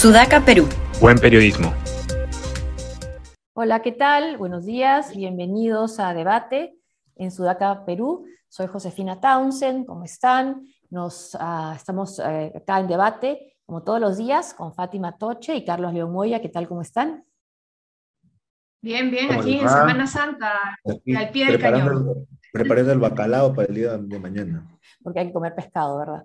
Sudaca, Perú. Buen periodismo. Hola, ¿qué tal? Buenos días, bienvenidos a Debate en Sudaca, Perú. Soy Josefina Townsend, ¿cómo están? Nos, ah, estamos eh, acá en Debate, como todos los días, con Fátima Toche y Carlos León Moya. ¿Qué tal? ¿Cómo están? Bien, bien, aquí en Semana Santa, al pie del cañón. Preparando el bacalao para el día de mañana. Porque hay que comer pescado, ¿verdad?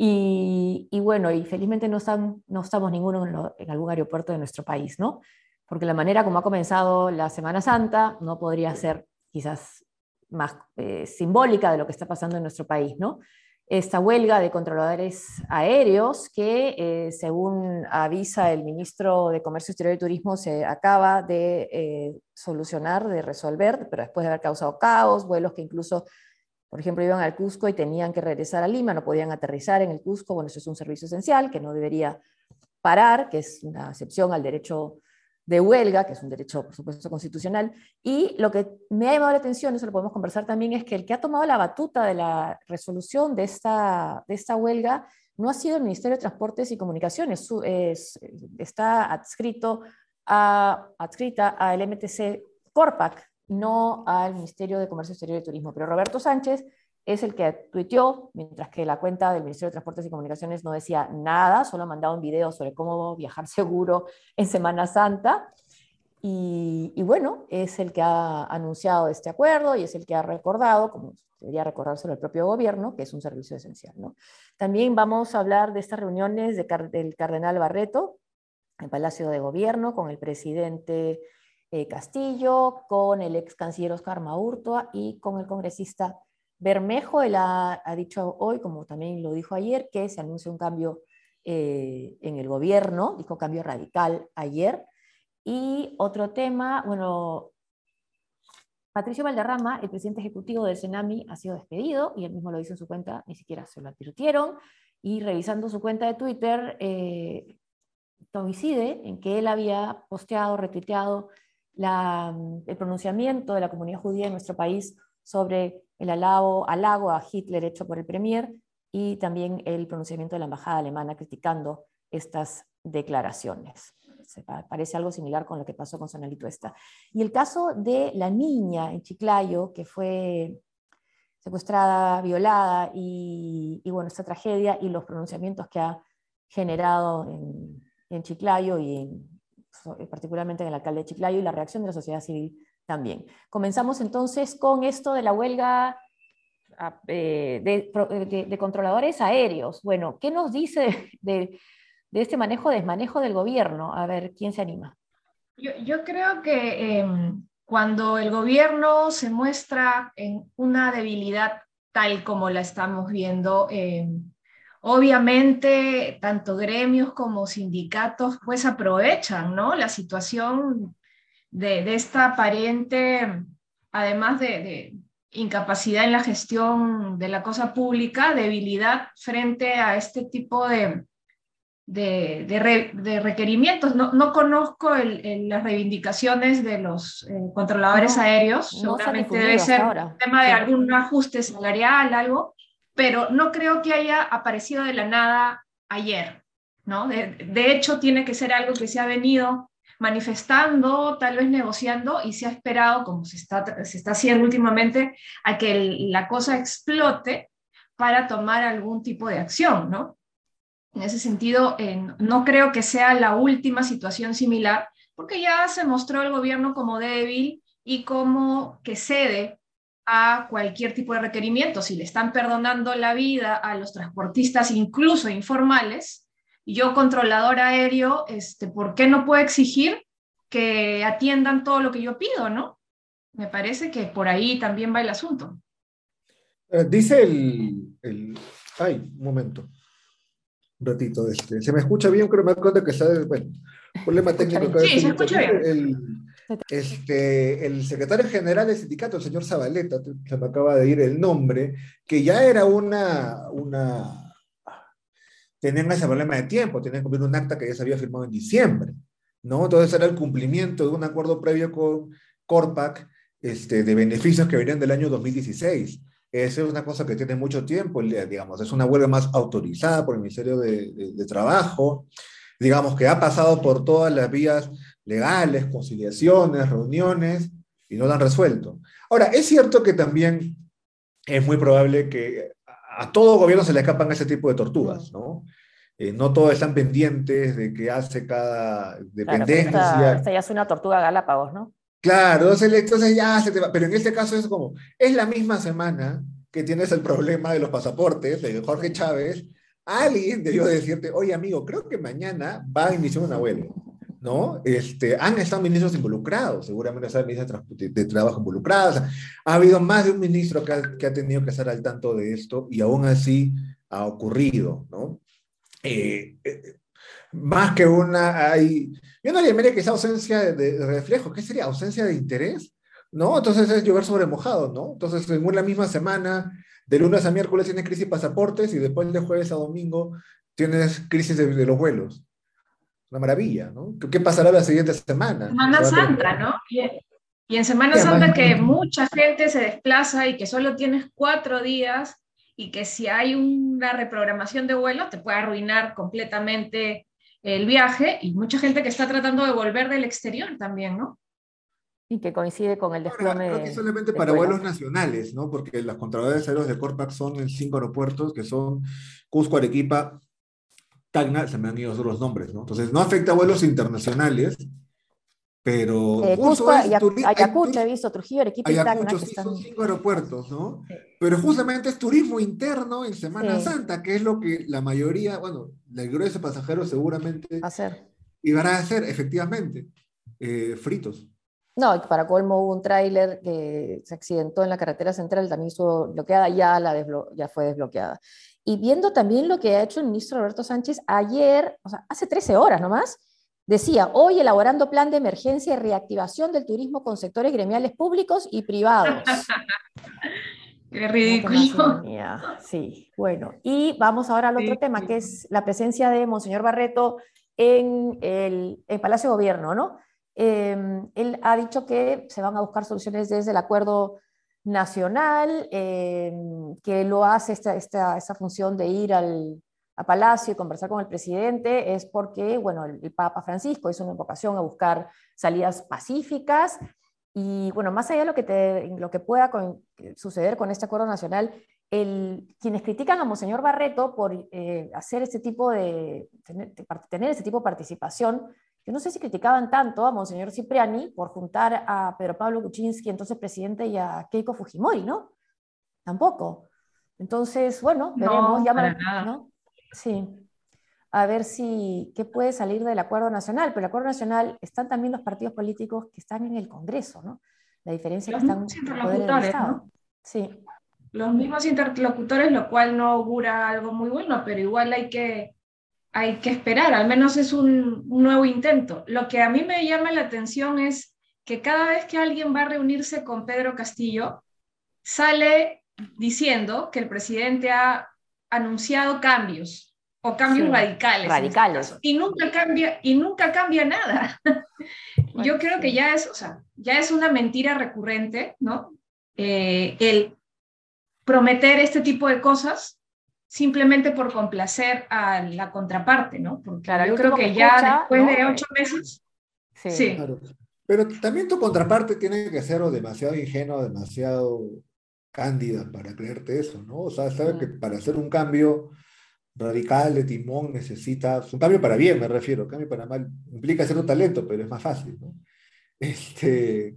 Y, bueno, y felizmente no, están, no estamos ninguno en, algún aeropuerto de nuestro país, ¿no? Porque la manera como ha comenzado la Semana Santa no podría ser quizás más eh, simbólica de lo que está pasando en nuestro país, ¿no? Esta huelga de controladores aéreos que, eh, según avisa el ministro de Comercio Exterior y Turismo, se acaba de eh, solucionar, de resolver, pero después de haber causado caos, vuelos que incluso por ejemplo, iban al Cusco y tenían que regresar a Lima, no podían aterrizar en el Cusco. Bueno, eso es un servicio esencial que no debería parar, que es una excepción al derecho de huelga, que es un derecho, por supuesto, constitucional. Y lo que me ha llamado la atención, eso lo podemos conversar también, es que el que ha tomado la batuta de la resolución de esta, de esta huelga no ha sido el Ministerio de Transportes y Comunicaciones, es, está adscrito a, adscrita al MTC Corpac, no al Ministerio de Comercio Exterior y Turismo. Pero Roberto Sánchez es el que tuiteó, mientras que la cuenta del Ministerio de Transportes y Comunicaciones no decía nada, solo ha mandado un video sobre cómo viajar seguro en Semana Santa. Y, bueno, es el que ha anunciado este acuerdo y es el que ha recordado, como debería recordárselo el propio gobierno, que es un servicio esencial. También vamos a hablar de estas reuniones de, del cardenal Barreto en Palacio de Gobierno con el presidente eh, Castillo, con el ex canciller Oscar Maurtua y con el congresista Bermejo. Él ha, dicho hoy, como también lo dijo ayer, que se anuncia un cambio eh, en el gobierno, dijo cambio radical ayer. Y otro tema, bueno, Patricio Valderrama, el presidente ejecutivo del Senami, ha sido despedido y él mismo lo hizo en su cuenta, ni siquiera se lo advirtieron. Y revisando su cuenta de Twitter, eh, coincide en que él había posteado, retuiteado el pronunciamiento de la comunidad judía en nuestro país sobre el halago, halago a Hitler hecho por el Premier y también el pronunciamiento de la embajada alemana criticando estas declaraciones. Se parece algo similar con lo que pasó con Sonalito esta. Y el caso de la niña en Chiclayo, que fue secuestrada, violada, y, bueno, esta tragedia y los pronunciamientos que ha generado en, en Chiclayo y en, particularmente en el alcalde de Chiclayo, y la reacción de la sociedad civil también. Comenzamos entonces con esto de la huelga eh, de, controladores aéreos. Bueno, ¿qué nos dice de, este manejo, desmanejo del gobierno? A ver, ¿quién se anima? Yo, creo que em, cuando el gobierno se muestra en una debilidad tal como la estamos viendo, em, Obviamente, tanto gremios como sindicatos pues aprovechan ¿no? la situación de, esta aparente, además de, incapacidad en la gestión de la cosa pública, debilidad frente a este tipo de, de, requerimientos. No, no conozco las reivindicaciones de los eh, controladores aéreos, seguramente debe ser un tema de algún ajuste salarial, algo, pero no creo que haya aparecido de la nada ayer, ¿no? De, hecho, tiene que ser algo que se ha venido manifestando, tal vez negociando, y se ha esperado, como se está, se está haciendo últimamente, a que la cosa explote para tomar algún tipo de acción, ¿no? En ese sentido, no creo que sea la última situación similar, porque ya se mostró el gobierno como débil y como que cede a cualquier tipo de requerimiento. Si le están perdonando la vida a los transportistas, incluso informales, yo controlador aéreo, este, ¿por qué no puedo exigir que atiendan todo lo que yo pido, no? Me parece que por ahí también va el asunto. Eh, dice el, Ay, un momento. Un ratito. Este, ¿Se me escucha bien? Creo que me doy cuenta que está... Bueno, problema técnico. Sí, se escucha bien. Este, el secretario general del sindicato, el señor Zabaleta, se me acaba de ir el nombre, que ya era una, una, tenían ese problema de tiempo, tenían que cumplir un acta que ya se había firmado en diciembre, ¿no? Entonces era el cumplimiento de un acuerdo previo con Corpac este, de beneficios que venían del año 2016. Esa es una cosa que tiene mucho tiempo, digamos, es una huelga más autorizada por el Ministerio de, Trabajo. digamos que ha pasado por todas las vías legales, conciliaciones, reuniones, y no lo han resuelto. Ahora, es cierto que también es muy probable que a todo gobierno se le escapan ese tipo de tortugas, ¿no? Eh, no todos están pendientes de qué hace cada dependencia. Claro, esta, ya es una tortuga Galápagos, ¿no? Claro, entonces, ya se te va. Pero en este caso es como, es la misma semana que tienes el problema de los pasaportes de Jorge Chávez. Alguien debió decirte, oye amigo, creo que mañana va a iniciar una huelga. ¿No? Este, han estado ministros involucrados, seguramente están ministros de, trabajo involucrados. Ha habido más de un ministro que ha, que ha, tenido que estar al tanto de esto y aún así ha ocurrido, ¿no? Eh, eh, más que una, hay, yo no le llamaría que esa ausencia de, reflejo, ¿qué sería? ¿Ausencia de interés? ¿No? Entonces es llover sobre mojado, ¿no? Entonces en una misma semana, de lunes a miércoles tienes crisis de pasaportes y después de jueves a domingo tienes crisis de los vuelos. Una maravilla, ¿no? ¿Qué pasará la siguiente semana? Semana Santa, ¿no? Y, en Semana Santa que mucha gente se desplaza y que solo tienes cuatro días y que si hay una reprogramación de vuelo te puede arruinar completamente el viaje y mucha gente que está tratando de volver del exterior también, ¿no? Y que coincide con el desplome. Creo que solamente para vuelos nacionales, ¿no? Porque las controladores aéreos de Corpac son en cinco aeropuertos, que son Cusco, Arequipa, Tacna, se me han ido los nombres, ¿no? Entonces, no afecta a vuelos internacionales, pero... Eh, Cusco, Ayacucho, he visto, Trujillo, Arequipa y Tacna. Sí, son cinco aeropuertos, ¿no? Pero justamente es turismo interno en Semana Santa, que es lo que la mayoría, bueno, el grueso de pasajeros seguramente... Hacer. Iban a hacer, efectivamente, eh, fritos. No, para colmo hubo un tráiler que se accidentó en la carretera central, también estuvo bloqueada, ya, la ya fue desbloqueada. Y viendo también lo que ha hecho el ministro Roberto Sánchez ayer, o sea, hace 13 horas nomás, decía, hoy elaborando plan de emergencia y reactivación del turismo con sectores gremiales públicos y privados. Qué ridículo. Sí, bueno. Y vamos ahora al otro tema, que es la presencia de Monseñor Barreto en el, Palacio de Gobierno, ¿no? Em, él ha dicho que se van a buscar soluciones desde el acuerdo nacional, eh, que lo hace esta, esta, función de ir al a Palacio y conversar con el presidente, es porque, bueno, el, Papa Francisco hizo una invocación a buscar salidas pacíficas. Y, bueno, más allá de lo que, te, lo que pueda suceder con este acuerdo nacional, el, quienes critican a Monseñor Barreto por eh, hacer este tipo de, tener, de, tener este tipo de participación, yo no sé si criticaban tanto a Monseñor Cipriani por juntar a Pedro Pablo Kuczynski, entonces presidente, y a Keiko Fujimori, ¿no? Tampoco. Entonces, bueno, veremos. No, ¿no? Sí. A ver si, qué puede salir del acuerdo nacional. Pero el acuerdo nacional están también los partidos políticos que están en el Congreso, ¿no? La diferencia es que están en el poder del Estado. Sí. Los mismos interlocutores, lo cual no augura algo muy bueno, pero igual hay que hay que esperar, al menos es un, nuevo intento. Lo que a mí me llama la atención es que cada vez que alguien va a reunirse con Pedro Castillo, sale diciendo que el presidente ha anunciado cambios o cambios radicales. Este radicales. y nunca cambia, y nunca cambia nada. Yo creo que ya es, o sea, ya es una mentira recurrente, ¿no? Eh, el prometer este tipo de cosas simplemente por complacer a la contraparte, ¿no? Porque claro, yo creo que ya después de ocho meses... Sí. Pero también tu contraparte tiene que ser o demasiado ingenuo, demasiado cándida para creerte eso, ¿no? O sea, sabe que para hacer un cambio radical de timón necesitas, un cambio para bien me refiero, un cambio para mal, implica cierto talento, pero es más fácil, ¿no? Este,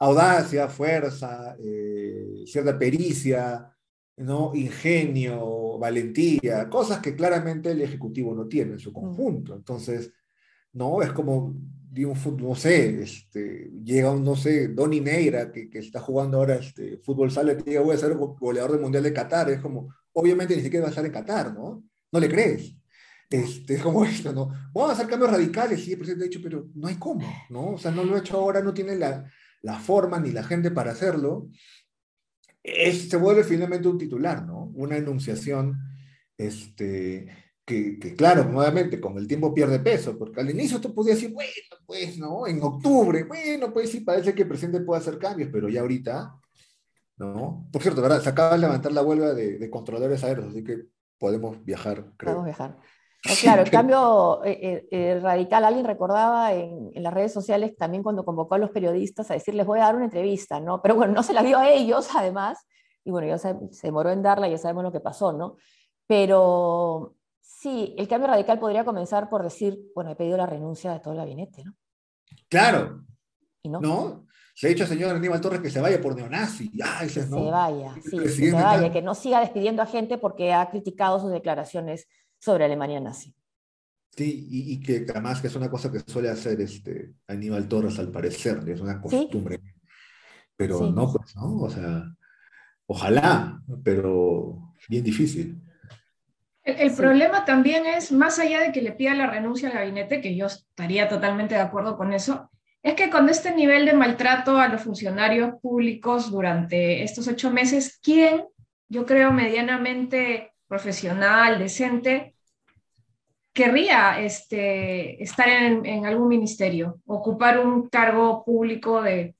audacia, fuerza, eh, cierta pericia, ¿no? ingenio, valentía, cosas que claramente el Ejecutivo no tiene en su conjunto. Entonces, no, es como, no sé, este, llega un, no sé, Donny Neira, que, que está jugando ahora este, fútbol sale, y diga, voy a ser goleador del Mundial de Qatar, es como, obviamente ni siquiera va a estar en Qatar, ¿no? No le crees. Este, es como esto, ¿no? Vamos a hacer cambios radicales, sí, el presidente ha dicho, pero no hay cómo, ¿no? O sea, no lo ha hecho ahora, no tiene la, la forma ni la gente para hacerlo es, se vuelve finalmente un titular, ¿no? Una enunciación este, que, claro, nuevamente con el tiempo pierde peso, porque al inicio tú podías decir, bueno, pues, ¿no? En octubre, bueno, pues sí, parece que el presidente puede hacer cambios, pero ya ahorita, ¿no? Por cierto, ¿verdad? Se acaba de levantar la huelga de, de controladores aéreos, así que podemos viajar, creo. Podemos viajar. Claro, el cambio eh, eh, radical, alguien recordaba en, en, las redes sociales también cuando convocó a los periodistas a decirles voy a dar una entrevista, ¿no? Pero bueno, no se la dio a ellos además, y bueno, ya se, se demoró en darla, ya sabemos lo que pasó, ¿no? Pero sí, el cambio radical podría comenzar por decir, bueno, he pedido la renuncia de todo el gabinete, ¿no? Claro. ¿Y no? ¿No? Se ha dicho al señor Aníbal Torres que se vaya por neonazi. que se vaya, sí, que se vaya, que no siga despidiendo a gente porque ha criticado sus declaraciones sobre Alemania nazi. Sí, y, que además que es una cosa que suele hacer este Aníbal Torres al parecer, es una costumbre. Pero no, pues, ¿no? O sea, ojalá, pero bien difícil. El, problema también es, más allá de que le pida la renuncia al gabinete, que yo estaría totalmente de acuerdo con eso, es que con este nivel de maltrato a los funcionarios públicos durante estos ocho meses, ¿quién, yo creo, medianamente profesional, decente, querría este, estar en, algún ministerio, ocupar un cargo público de,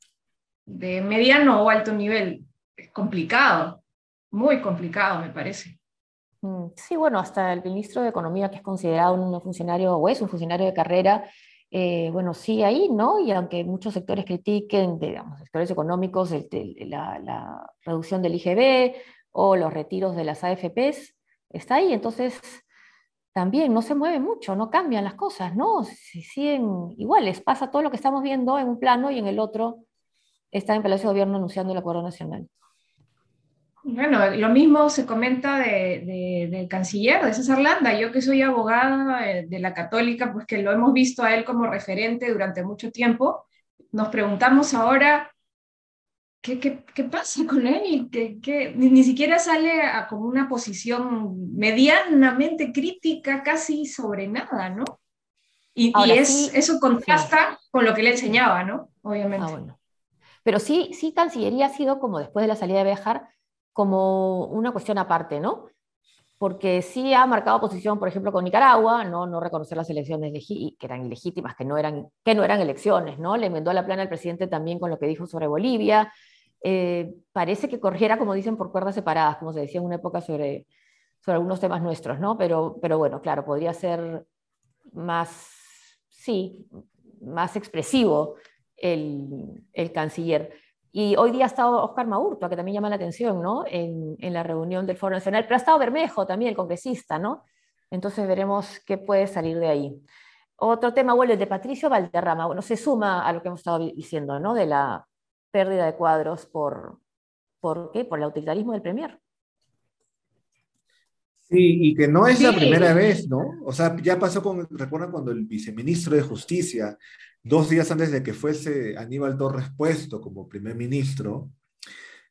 mediano o alto nivel? Es complicado, muy complicado, me parece. Mm, sí, bueno, hasta el ministro de Economía, que es considerado un funcionario o es un funcionario de carrera, eh, bueno, sí ahí, ¿no? Y aunque muchos sectores critiquen, digamos, sectores económicos, la, reducción del IGB o los retiros de las AFPs, está ahí. Entonces, también no se mueve mucho, no cambian las cosas, ¿no? Si siguen iguales, pasa todo lo que estamos viendo en un plano y en el otro está en Palacio de Gobierno anunciando el acuerdo nacional. Bueno, lo mismo se comenta de, del canciller, de César Landa. Yo que soy abogada de, la católica, pues que lo hemos visto a él como referente durante mucho tiempo, nos preguntamos ahora qué, qué, qué pasa con él, que, ni, ni, siquiera sale a como una posición medianamente crítica casi sobre nada, ¿no? Y, y es, eso contrasta con lo que le enseñaba, ¿no? Obviamente. Ah, bueno. Pero sí, sí, Cancillería ha sido como después de la salida de Bejar, como una cuestión aparte, ¿no? Porque sí ha marcado posición, por ejemplo, con Nicaragua, no, no reconocer las elecciones que eran ilegítimas, que no eran, que no eran elecciones, ¿no? Le enmendó la plana al presidente también con lo que dijo sobre Bolivia. Eh, parece que corriera, como dicen, por cuerdas separadas, como se decía en una época sobre, sobre algunos temas nuestros, ¿no? Pero, pero bueno, claro, podría ser más, sí, más expresivo el, el canciller. Y hoy día ha estado Oscar Maurto, que también llama la atención, ¿no? En, en, la reunión del Foro Nacional, pero ha estado Bermejo también, el congresista, ¿no? Entonces veremos qué puede salir de ahí. Otro tema, bueno, el de Patricio Valderrama, bueno, se suma a lo que hemos estado diciendo, ¿no? De la pérdida de cuadros por, ¿por qué? Por el autoritarismo del Premier. Sí, y que no es la primera vez, ¿no? O sea, ya pasó con, recuerdan cuando el viceministro de Justicia dos días antes de que fuese Aníbal Torres puesto como primer ministro,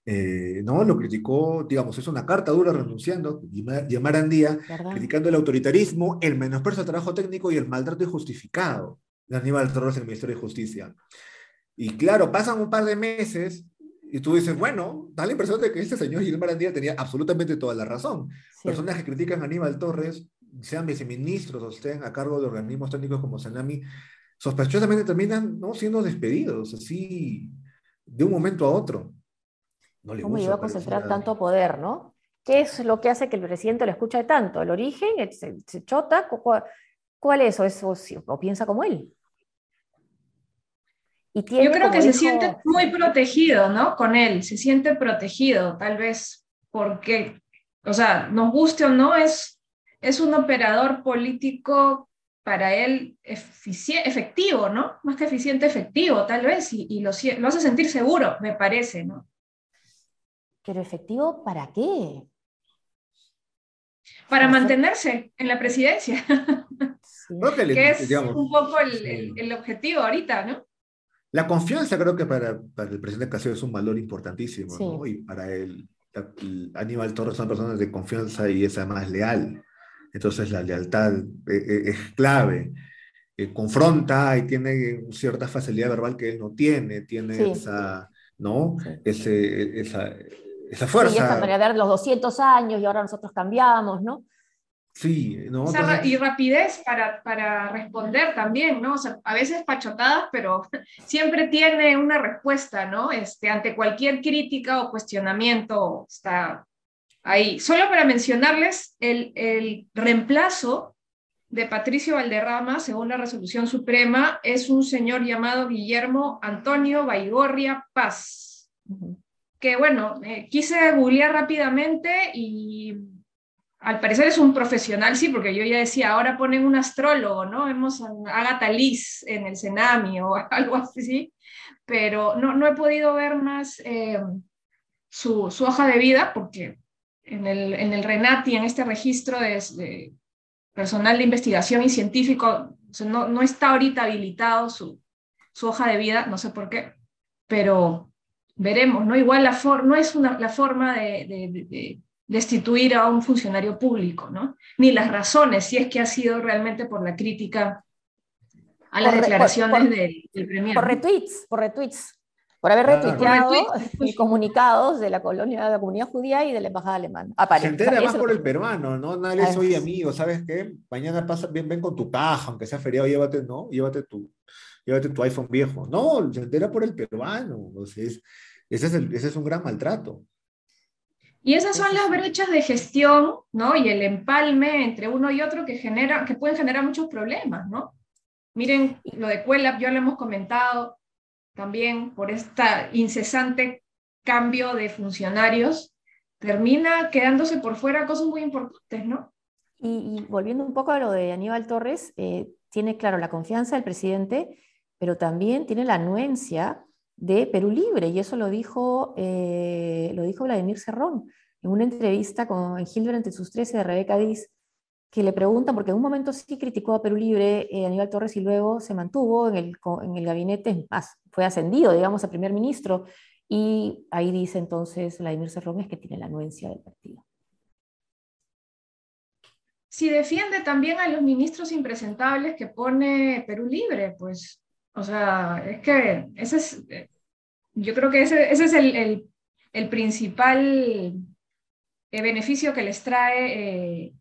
eh, ¿no? Lo criticó, digamos, es una carta dura renunciando, llamar Andía, criticando el autoritarismo, el menosprecio al trabajo técnico y el maltrato injustificado de Aníbal Torres en el Ministerio de Justicia. Y claro, pasan un par de meses y tú dices, bueno, da la impresión de que este señor Gilmar Andía tenía absolutamente toda la razón. Personas que critican a Aníbal Torres, sean viceministros o estén a cargo de organismos técnicos como Sanami, sospechosamente terminan ¿no? siendo despedidos, así de un momento a otro. No le ¿Cómo iba a concentrar tanto poder, no? ¿Qué es lo que hace que el presidente lo escuche tanto? ¿El origen? ¿Se, chota? ¿Cuál, es? ¿O, o piensa como él? Y Yo creo que se siente muy protegido, ¿no? Con él, se siente protegido, tal vez porque, o sea, nos guste o no, es, es un operador político para él efectivo, ¿no? Más que eficiente, efectivo, tal vez, y, lo, lo, hace sentir seguro, me parece, ¿no? Pero efectivo, ¿para qué? Para mantenerse en la presidencia. que, es un poco el, el, objetivo ahorita, ¿no? La confianza creo que para, para el presidente Castillo es un valor importantísimo, ¿no? Y para él, Aníbal Torres son personas de confianza y es además leal. Entonces la lealtad eh, eh, es clave. Eh, confronta y tiene cierta facilidad verbal que él no tiene, tiene esa, ¿no? Ese, esa, esa fuerza. Y esa manera de los 200 años y ahora nosotros cambiamos, ¿no? Sí, ¿no? y rapidez para, para, responder también, ¿no? O sea, a veces pachotadas, pero siempre tiene una respuesta, ¿no? Este, ante cualquier crítica o cuestionamiento está ahí. Solo para mencionarles, el, el reemplazo de Patricio Valderrama, según la resolución suprema, es un señor llamado Guillermo Antonio Baigorria Paz. Que bueno, eh, quise googlear rápidamente y al parecer es un profesional, sí, porque yo ya decía, ahora ponen un astrólogo, ¿no? Vemos a Agatha Liz en el Senami o algo así, pero no, no he podido ver más eh, su, su, hoja de vida porque en el, en el RENATI, en este registro de, personal de investigación y científico, no, no, está ahorita habilitado su, su, hoja de vida, no sé por qué, pero veremos, ¿no? Igual la no es la forma de, destituir a un funcionario público, ¿no? Ni las razones, si es que ha sido realmente por la crítica a las declaraciones del, del Por retweets, por retweets por haber retuiteado comunicados de la colonia de la comunidad judía y de la embajada alemana. Se entera más por el peruano, ¿no? Nadie soy amigo, ¿sabes qué? Mañana pasa, ven, ven con tu caja, aunque sea feriado, llévate, ¿no? Llévate tu, llévate tu iPhone viejo. No, se entera por el peruano. ese, es ese es un gran maltrato. Y esas son las brechas de gestión, ¿no? Y el empalme entre uno y otro que, genera, que pueden generar muchos problemas, ¿no? Miren, lo de Cuelap, ya lo hemos comentado, también por este incesante cambio de funcionarios, termina quedándose por fuera cosas muy importantes, ¿no? Y, volviendo un poco a lo de Aníbal Torres, eh, tiene, claro, la confianza del presidente, pero también tiene la anuencia de Perú Libre, y eso lo dijo, eh, lo dijo Vladimir Cerrón en una entrevista con, en Gilbert entre sus 13 de Rebeca Díaz, que le preguntan, porque en un momento sí criticó a Perú Libre eh, Aníbal Torres y luego se mantuvo en el, en el gabinete, fue ascendido, digamos, a primer ministro, y ahí dice entonces Vladimir Cerrón es que tiene la anuencia del partido. Si defiende también a los ministros impresentables que pone Perú Libre, pues, o sea, es que ese es, yo creo que ese, ese es el, el, el principal eh, beneficio que les trae eh,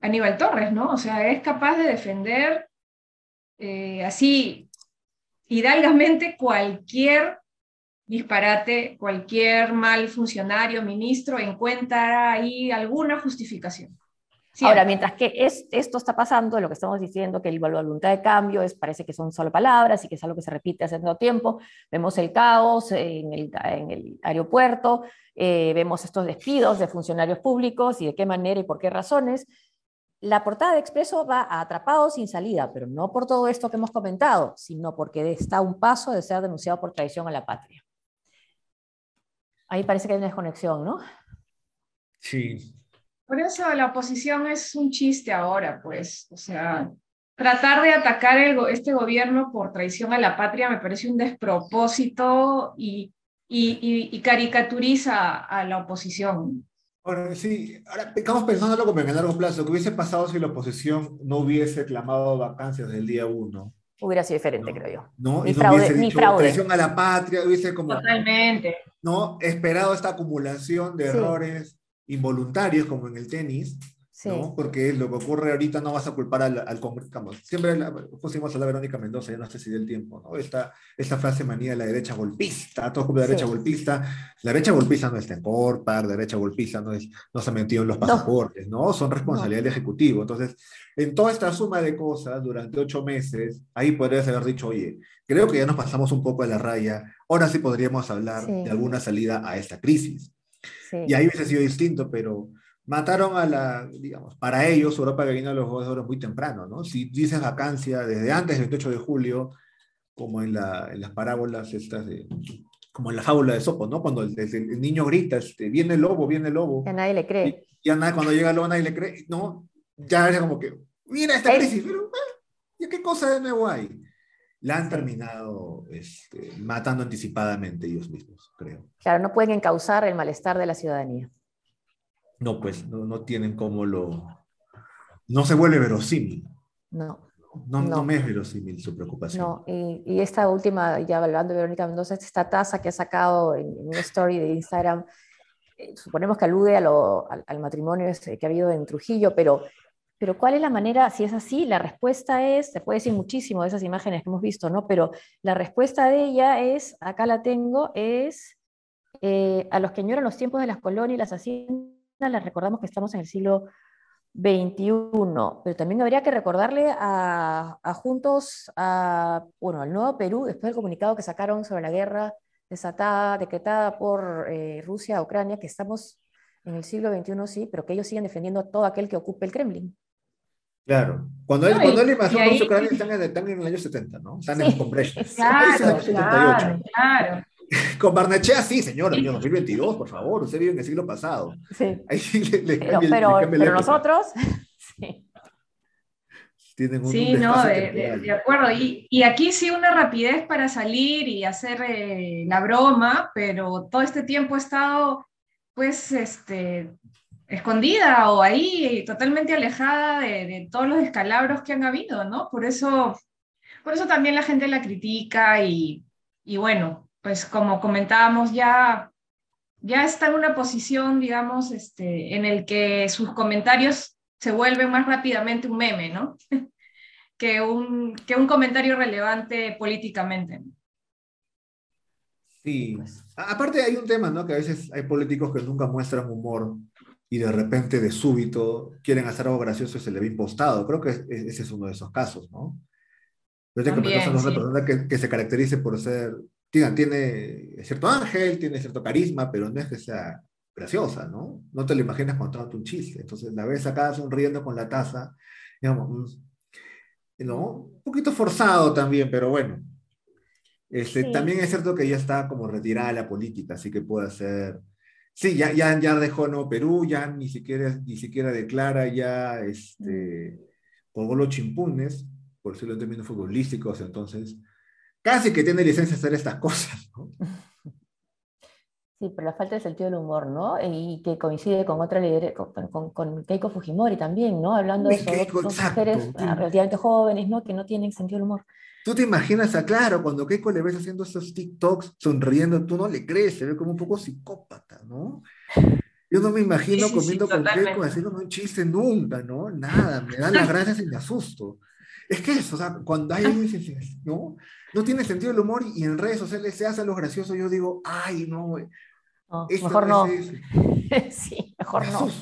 Aníbal Torres, ¿no? O sea, es capaz de defender eh, así hidalgamente cualquier disparate, cualquier mal funcionario, ministro, encuentra ahí alguna justificación. Ahora, mientras que es, esto está pasando, lo que estamos diciendo, que la voluntad de cambio es, parece que son solo palabras y que es algo que se repite hace tanto tiempo, vemos el caos en el, en el aeropuerto, eh, vemos estos despidos de funcionarios públicos y de qué manera y por qué razones, la portada de Expreso va a atrapado sin salida, pero no por todo esto que hemos comentado, sino porque está a un paso de ser denunciado por traición a la patria. Ahí parece que hay una desconexión, ¿no? Sí. Por eso la oposición es un chiste ahora, pues. O sea, tratar de atacar este gobierno por traición a la patria me parece un despropósito y, y caricaturiza a la oposición. Ahora, sí, ahora estamos pensando como en el largo plazo. ¿Qué hubiese pasado si la oposición no hubiese clamado vacancias del día uno? Hubiera sido diferente, creo yo. ¿no? Ni, fraude, ni fraude. a la patria, hubiese como... Totalmente. ¿no? Esperado esta acumulación de errores involuntarios, como en el tenis, ¿no? Porque lo que ocurre ahorita no vas a culpar al, al Congreso. Siempre la, pusimos a la Verónica Mendoza, ya no sé si del tiempo, ¿no? Esta, esta frase manía de la derecha golpista, todo como la derecha golpista. La derecha golpista no está en Corpar, la derecha golpista no, es, no se ha metido en los pasaportes, ¿no? Son responsabilidad del Ejecutivo. Entonces, en toda esta suma de cosas, durante ocho meses, ahí podrías haber dicho, oye, creo que ya nos pasamos un poco de la raya, ahora sí podríamos hablar de alguna salida a esta crisis. Y ahí hubiese sido distinto, pero mataron a la, digamos, para ellos Europa que vino a los Juegos de Oro muy temprano, ¿no? Si dices vacancia desde antes del 28 de julio, como en, la, en las parábolas estas de, como en la fábula de Sopo, ¿no? Cuando el, el, niño grita, este, viene el lobo, viene el lobo. Ya nadie le cree. Y, ya nada, cuando llega el lobo nadie le cree, ¿no? Ya es como que, mira esta crisis, pero, ¿y qué cosa de nuevo hay? La han terminado este, matando anticipadamente ellos mismos, creo. Claro, no pueden encauzar el malestar de la ciudadanía no, pues no, no tienen como lo... No se vuelve verosímil. No. No, no. me es verosímil su preocupación. No, y, y, esta última, ya hablando de Verónica Mendoza, esta tasa que ha sacado en, una story de Instagram, eh, suponemos que alude a lo, al, al, matrimonio este que ha habido en Trujillo, pero, pero ¿cuál es la manera? Si es así, la respuesta es, se puede decir muchísimo de esas imágenes que hemos visto, ¿no? Pero la respuesta de ella es, acá la tengo, es eh, a los que añoran los tiempos de las colonias y las haciendas les recordamos que estamos en el siglo 21, pero también habría que recordarle a, Juntos, a, bueno, al Nuevo Perú, después del comunicado que sacaron sobre la guerra desatada, decretada por eh, Rusia a Ucrania, que estamos en el siglo XXI, sí, pero que ellos siguen defendiendo a todo aquel que ocupe el Kremlin. Claro. Cuando él, cuando él invadió a Ucrania están en, están en el año 70, ¿no? Están en compression. Claro, claro, claro. Con Barnechea sí, señor, año 2022, por favor, usted vive en el siglo pasado. Sí. Ahí le, le pero, pero, pero nosotros, sí. Tienen un, sí, no, de, de, acuerdo. Y, y, aquí sí una rapidez para salir y hacer eh, la broma, pero todo este tiempo he estado, pues, este, escondida o ahí totalmente alejada de, de, todos los descalabros que han habido, ¿no? Por eso, por eso también la gente la critica y, y bueno, pues como comentábamos, ya, ya está en una posición, digamos, este, en el que sus comentarios se vuelven más rápidamente un meme, ¿no? que, un, que un comentario relevante políticamente. Sí, aparte hay un tema, ¿no? Que a veces hay políticos que nunca muestran humor y de repente, de súbito, quieren hacer algo gracioso y se le ve impostado. Creo que ese es uno de esos casos, ¿no? Pero que También, una persona que, que, se caracterice por ser tiene, cierto ángel, tiene cierto carisma, pero no es que sea graciosa, ¿no? No te lo imaginas contándote un chiste. Entonces la ves acá sonriendo con la taza, digamos, mm, ¿no? Un poquito forzado también, pero bueno. Este, También es cierto que ya está como retirada la política, así que puede ser... Sí, ya, ya, ya dejó no Perú, ya ni siquiera, ni siquiera declara, ya este, colgó los chimpunes, por decirlo en términos futbolísticos, entonces casi que tiene licencia hacer estas cosas, ¿no? Sí, pero la falta de sentido del humor, ¿no? Y que coincide con otra líder, con, con, Keiko Fujimori también, ¿no? Hablando de dos, mujeres ah, relativamente jóvenes, ¿no? Que no tienen sentido del humor. Tú te imaginas a Claro, cuando Keiko le ves haciendo esos TikToks, sonriendo, tú no le crees, se ve como un poco psicópata, ¿no? Yo no me imagino comiendo con Keiko haciendo un chiste nunca, ¿no? Nada, me dan las gracias y me asusto. Es que eso, o sea, cuando hay alguien, ¿no? no tiene sentido el humor y en redes sociales se hacen los graciosos, yo digo, ay, no, güey. mejor no. sí, mejor no.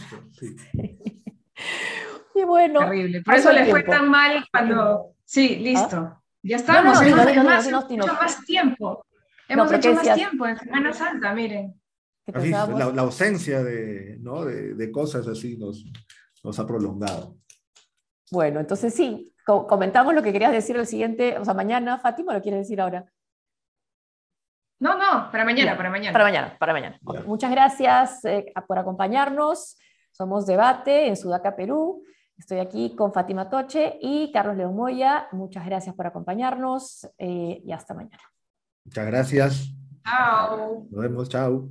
Y bueno. Terrible. Por eso le fue tan mal cuando. Sí, listo. ¿Ah? Ya estamos. hemos hecho más tiempo. Hemos hecho más tiempo en Semana Santa, miren. la, la, ausencia de, ¿no? de, de, cosas así nos, nos ha prolongado. Bueno, entonces sí, comentamos lo que querías decir el siguiente, o sea, mañana, Fátima, ¿lo quieres decir ahora? No, no, para mañana, para mañana. Para mañana, para mañana. Muchas gracias eh, por acompañarnos. Somos Debate en Sudaca, Perú. Estoy aquí con Fátima Toche y Carlos León Moya. Muchas gracias por acompañarnos eh, y hasta mañana. Muchas gracias. Chao. Nos vemos, chao.